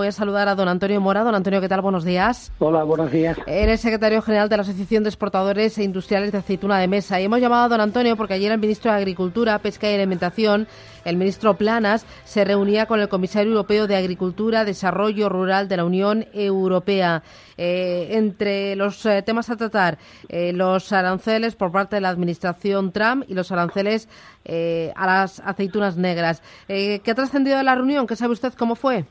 Voy a saludar a don Antonio Mora. Don Antonio, ¿qué tal? Buenos días. Hola, buenos días. Eres secretario general de la Asociación de Exportadores e Industriales de Aceituna de Mesa. Y hemos llamado a don Antonio porque ayer el ministro de Agricultura, Pesca y Alimentación, el ministro Planas, se reunía con el comisario europeo de Agricultura, Desarrollo Rural de la Unión Europea. Eh, entre los eh, temas a tratar, eh, los aranceles por parte de la administración Trump y los aranceles a las aceitunas negras. ¿Qué ha trascendido de la reunión? ¿Qué sabe usted cómo fue?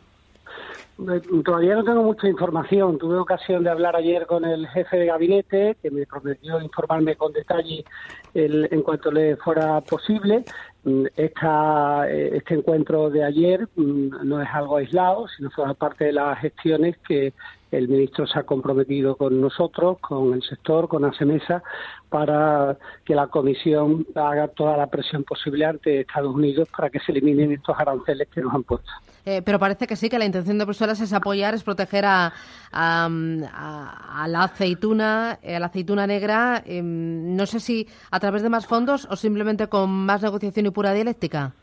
Todavía no tengo mucha información. Tuve ocasión de hablar ayer con el jefe de gabinete, que me prometió informarme con detalle en cuanto le fuera posible. Mm, eh, este encuentro de ayer mm, no es algo aislado, sino forma parte de las gestiones que el ministro se ha comprometido con nosotros, con el sector, con ASEMESA, para que la Comisión haga toda la presión posible ante Estados Unidos para que se eliminen estos aranceles que nos han puesto. Eh, pero parece que sí, que la intención de Bruselas es apoyar, es proteger a, a, la aceituna, eh, a la aceituna negra. Em, no sé si a través de más fondos o simplemente con más negociación y pura dialéctica.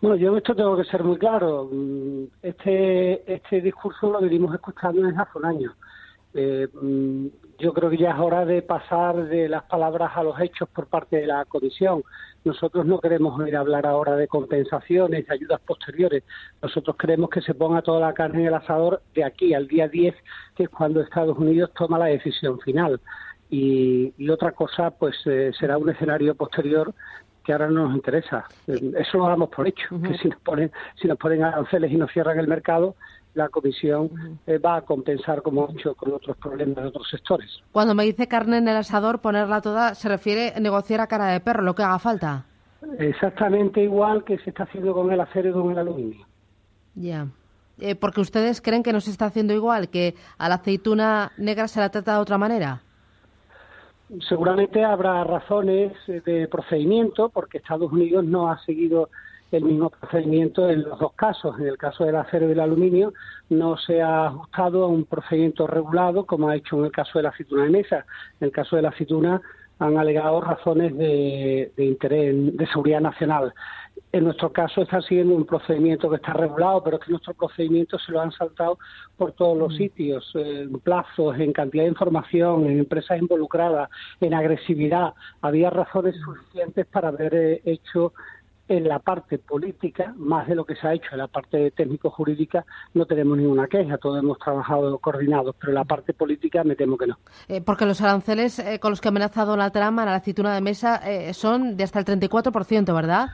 Bueno, yo esto tengo que ser muy claro. Mm, este, este discurso lo venimos escuchando desde hace un año. Eh, mm, yo creo que ya es hora de pasar de las palabras a los hechos por parte de la Comisión. Nosotros no queremos ir a hablar ahora de compensaciones, de ayudas posteriores. Nosotros queremos que se ponga toda la carne en el asador de aquí al día 10, que es cuando Estados Unidos toma la decisión final. Y, otra cosa, pues eh, será un escenario posterior que ahora no nos interesa. Eso lo damos por hecho, que si nos ponen, si nos ponen aranceles y nos cierran el mercado, la Comisión eh, va a compensar, como ha hecho con otros problemas de otros sectores. Cuando me dice carne en el asador, ponerla toda, se refiere a negociar a cara de perro, lo que haga falta. Exactamente igual que se está haciendo con el acero y con el aluminio. Ya. Eh, porque ustedes creen que no se está haciendo igual, que a la aceituna negra se la trata de otra manera. Seguramente habrá razones de procedimiento, porque Estados Unidos no ha seguido el mismo procedimiento en los dos casos. En el caso del acero y del aluminio no se ha ajustado a un procedimiento regulado como ha hecho en el caso de la aceituna de mesa. En el caso de la aceituna han alegado razones de, de interés de seguridad nacional. En nuestro caso está siguiendo un procedimiento que está regulado, pero es que nuestro procedimiento se lo han saltado por todos los mm. sitios, en plazos, en cantidad de información, en empresas involucradas, en agresividad. Había razones suficientes para haber eh, hecho en la parte política, más de lo que se ha hecho en la parte técnico-jurídica, no tenemos ninguna queja, todos hemos trabajado coordinados, pero en la parte política me temo que no. Eh, porque los aranceles eh, con los que amenaza Donald Trump a la aceituna de mesa son de hasta el 34%, ¿verdad?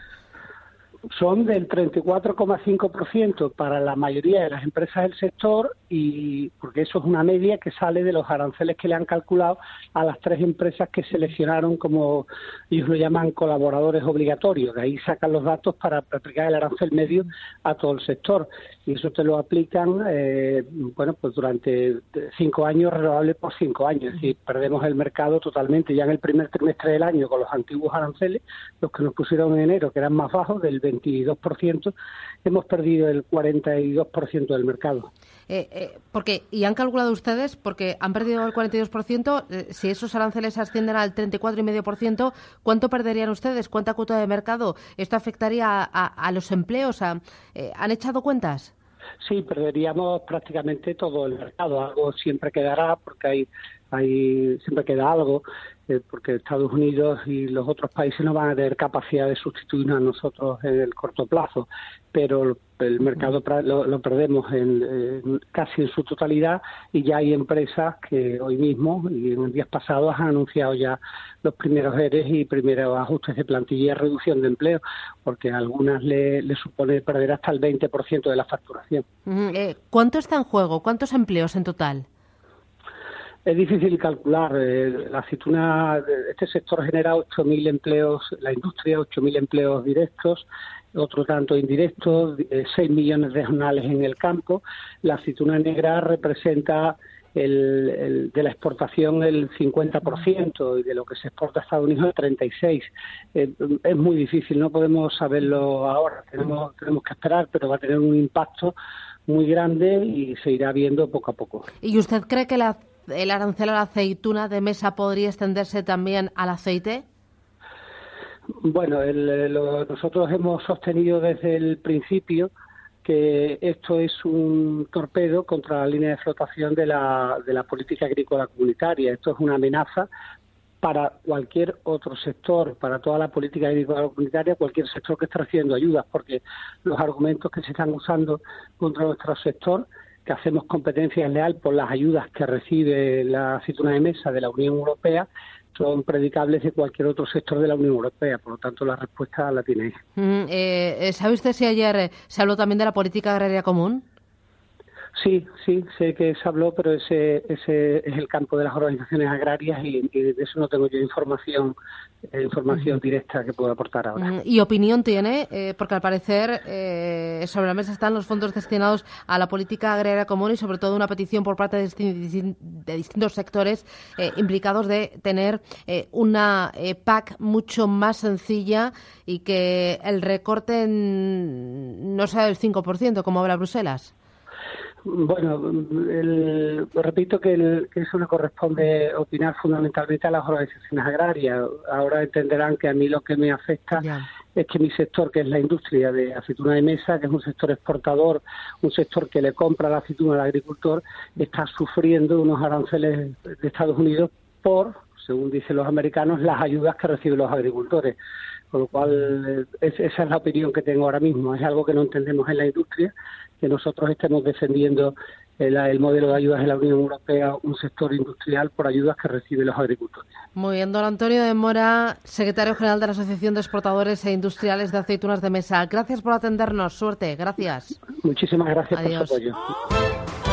Son del 34,5% para la mayoría de las empresas del sector y porque eso es una media que sale de los aranceles que le han calculado a las tres empresas que seleccionaron como ellos lo llaman colaboradores obligatorios. De ahí sacan los datos para aplicar el arancel medio a todo el sector y eso te lo aplican eh, bueno pues durante cinco años renovable por cinco años. Es decir, perdemos el mercado totalmente ya en el primer trimestre del año con los antiguos aranceles, los que nos pusieron en enero que eran más bajos del 22%, hemos perdido el 42% del mercado. Eh, eh, porque y han calculado ustedes porque han perdido el 42%, eh, si esos aranceles ascienden al 34,5%, ¿cuánto perderían ustedes? ¿Cuánta cuota de mercado? ¿Esto afectaría a, los empleos? ¿Han echado cuentas? Sí, perderíamos prácticamente todo el mercado. Algo siempre quedará porque hay, hay siempre queda algo eh, porque Estados Unidos y los otros países no van a tener capacidad de sustituirnos a nosotros en el corto plazo, pero el mercado lo, perdemos en, casi en su totalidad y ya hay empresas que hoy mismo y en días pasados han anunciado ya los primeros ERES y primeros ajustes de plantilla y reducción de empleo, porque a algunas le, supone perder hasta el 20% de la facturación. Eh, ¿Cuánto está en juego? ¿Cuántos empleos en total? Es difícil calcular. Eh, la aceituna, este sector genera 8.000 empleos, la industria 8.000 empleos directos, otro tanto indirectos, 6 eh, millones regionales en el campo. La aceituna negra representa el, de la exportación el 50% y de lo que se exporta a Estados Unidos el 36%. Eh, es muy difícil, no podemos saberlo ahora, tenemos, tenemos que esperar, pero va a tener un impacto muy grande y se irá viendo poco a poco. ¿Y usted cree que la el arancel a la aceituna de mesa podría extenderse también al aceite? Bueno, nosotros hemos sostenido desde el principio que esto es un torpedo contra la línea de flotación de la, de la política agrícola comunitaria. Esto es una amenaza para cualquier otro sector, para toda la política agrícola comunitaria, cualquier sector que esté recibiendo ayudas, porque los argumentos que se están usando contra nuestro sector, que hacemos competencia leal por las ayudas que recibe la aceituna de mesa de la Unión Europea, son predicables de cualquier otro sector de la Unión Europea. Por lo tanto, la respuesta la tiene mm, eh, ¿Sabe usted si ayer eh, se habló también de la política agraria común? Sí, sí, sé que se habló, pero ese, ese es el campo de las organizaciones agrarias y, de eso no tengo yo información eh, información directa que puedo aportar ahora. ¿Y opinión tiene? porque al parecer sobre la mesa están los fondos destinados a la política agraria común y sobre todo una petición por parte de, de distintos sectores implicados de tener una PAC mucho más sencilla y que el recorte no sea del 5%, como habla Bruselas. Bueno, repito que, eso le corresponde opinar fundamentalmente a las organizaciones agrarias. Ahora entenderán que a mí lo que me afecta es que mi sector, que es la industria de aceituna de mesa, que es un sector exportador, un sector que le compra la aceituna al agricultor, está sufriendo unos aranceles de Estados Unidos por, según dicen los americanos, las ayudas que reciben los agricultores. Con lo cual, esa es la opinión que tengo ahora mismo. Es algo que no entendemos en la industria, que nosotros estemos defendiendo el, modelo de ayudas de la Unión Europea, un sector industrial por ayudas que reciben los agricultores. Muy bien, don Antonio de Mora, secretario general de la Asociación de Exportadores e Industriales de Aceitunas de Mesa. Gracias por atendernos. Suerte. Gracias. Muchísimas gracias por su apoyo.